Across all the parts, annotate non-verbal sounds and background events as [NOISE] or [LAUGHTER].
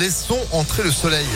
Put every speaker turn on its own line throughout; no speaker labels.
laissons entrer le soleil.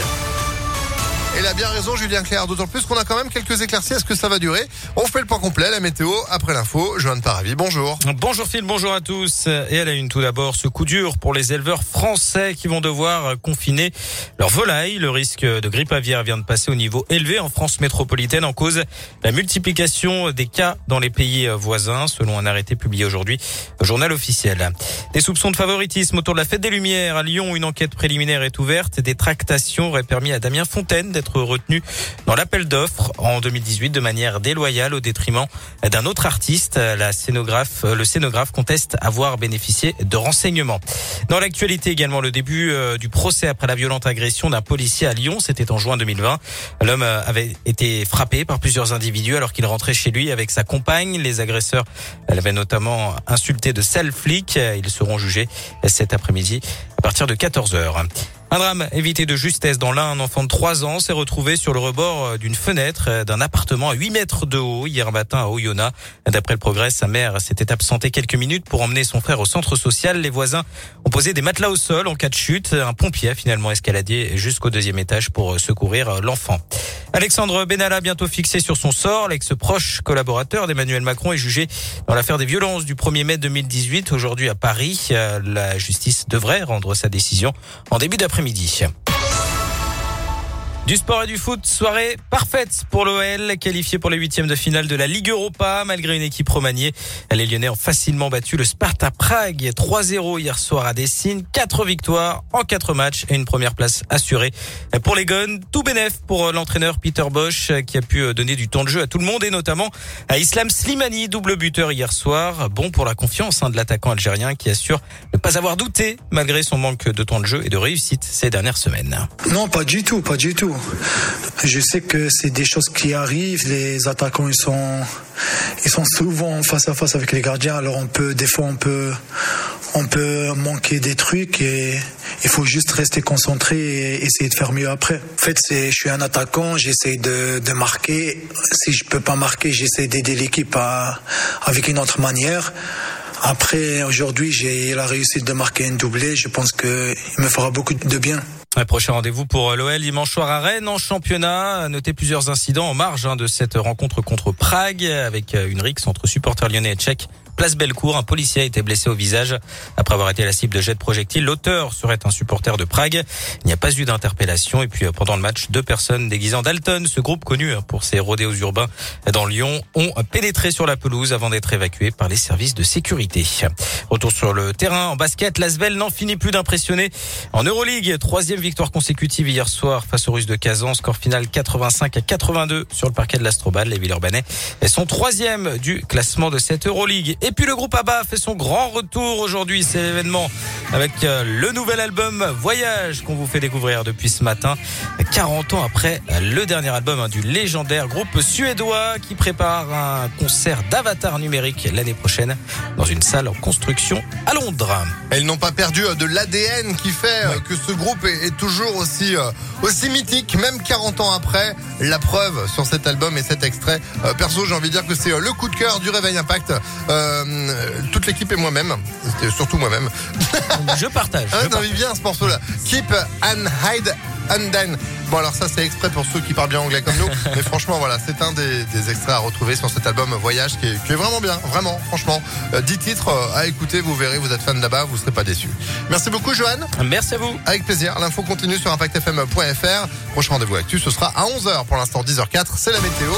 Elle a bien raison, Julien Clerc. D'autant plus qu'on a quand même quelques éclaircies. Est-ce que ça va durer On fait le point complet, la météo, après l'info. Joanne Paravi, bonjour.
Bonjour Phil, bonjour à tous. Et à la une tout d'abord, ce coup dur pour les éleveurs français qui vont devoir confiner leurs volailles. Le risque de grippe aviaire vient de passer au niveau élevé en France métropolitaine en cause la multiplication des cas dans les pays voisins, selon un arrêté publié aujourd'hui au journal officiel. Des soupçons de favoritisme autour de la fête des Lumières à Lyon. Une enquête préliminaire est ouverte. Des tractations auraient permis à Damien Fontaine d'être retenu dans l'appel d'offres en 2018 de manière déloyale au détriment d'un autre artiste. La scénographe, le scénographe conteste avoir bénéficié de renseignements. Dans l'actualité également, le début euh, du procès après la violente agression d'un policier à Lyon, c'était en juin 2020. L'homme euh, avait été frappé par plusieurs individus alors qu'il rentrait chez lui avec sa compagne. Les agresseurs l'avaient notamment insulté de sale flic. Ils seront jugés cet après-midi à partir de 14 heures. Un drame évité de justesse dans l'un, un enfant de 3 ans s'est retrouvé sur le rebord euh, d'une fenêtre euh, d'un appartement à 8 mètres de haut hier matin à Oyonnax. D'après le progrès, sa mère s'était absentée quelques minutes pour emmener son frère au centre social. Les voisins ont posé des matelas au sol en cas de chute. Un pompier a finalement escaladé jusqu'au deuxième étage pour euh, secourir l'enfant. Alexandre Benalla bientôt fixé sur son sort. L'ex-proche collaborateur d'Emmanuel Macron est jugé dans l'affaire des violences du 1er mai 2018. Aujourd'hui à Paris, la justice devrait rendre sa décision en début d'après-midi. Du sport et du foot, soirée parfaite pour l'OL, qualifié pour les huitièmes de finale de la Ligue Europa, malgré une équipe remaniée. Les Lyonnais ont facilement battu le Sparta Prague 3-0 hier soir à Dessine. Quatre victoires en quatre matchs et une première place assurée pour les Gones. Tout bénef pour l'entraîneur Peter Bosch, qui a pu donner du temps de jeu à tout le monde et notamment à Islam Slimani, double buteur hier soir. Bon pour la confiance hein, de l'attaquant algérien qui assure ne pas avoir douté malgré son manque de temps de jeu et de réussite ces dernières semaines.
Non, pas du tout, pas du tout. Je sais que c'est des choses qui arrivent. Les attaquants, ils sont, ils sont souvent face à face avec les gardiens. Alors on peut, des fois, on peut, on peut manquer des trucs et il faut juste rester concentré et essayer de faire mieux après. En fait, je suis un attaquant, j'essaie de, de marquer. Si je peux pas marquer, j'essaie d'aider l'équipe avec une autre manière. Après, aujourd'hui, j'ai la réussite de marquer un doublé. Je pense qu'il me fera beaucoup de bien.
Un prochain rendez-vous pour l'OL dimanche soir à Rennes en championnat. Notez plusieurs incidents en marge hein, de cette rencontre contre Prague avec une rixe entre supporters lyonnais et tchèques Place Bellecour, un policier a été blessé au visage après avoir été la cible de jet de projectiles. L'auteur serait un supporter de Prague. Il n'y a pas eu d'interpellation. Et puis euh, pendant le match, deux personnes déguisées en Dalton, ce groupe connu hein, pour ses rodéos urbains dans Lyon, ont pénétré sur la pelouse avant d'être évacués par les services de sécurité. Retour sur le terrain en basket, l'Asvel n'en finit plus d'impressionner. En Euroleague, troisième victoire consécutive hier soir face aux Russes de Kazan, score final 85 à 82 sur le parquet de l'Astrobal. Les Villeurbanais sont troisième du classement de cette Euroleague. Et puis le groupe ABBA fait son grand retour aujourd'hui. C'est l'événement avec euh, le nouvel album Voyage qu'on vous fait découvrir depuis ce matin. 40 ans après le dernier album hein, du légendaire groupe suédois qui prépare un concert d'avatar numérique l'année prochaine dans une salle en construction à Londres.
Elles n'ont pas perdu euh, de l'ADN qui fait euh, que ce groupe est toujours aussi, aussi mythique, même 40 ans après. La preuve sur cet album et cet extrait. Perso, j'ai envie de dire que c'est le coup de cœur du Réveil Impact. Euh, toute l'équipe et moi-même, surtout moi-même.
Je partage. [LAUGHS]
ah, non, bien ce morceau-là. Keep and hide and Bon alors ça c'est exprès pour ceux qui parlent bien anglais comme nous, [LAUGHS] mais franchement voilà c'est un des, extraits à retrouver sur cet album Voyage qui est, vraiment bien, vraiment franchement. 10 euh, titres euh, à écouter, vous verrez, vous êtes fan là-bas, vous serez pas déçus. Merci beaucoup Johan.
Merci à vous.
Avec plaisir, l'info continue sur impactfm.fr. Prochain rendez-vous actu, ce sera à 11h pour l'instant 10h04, c'est la météo.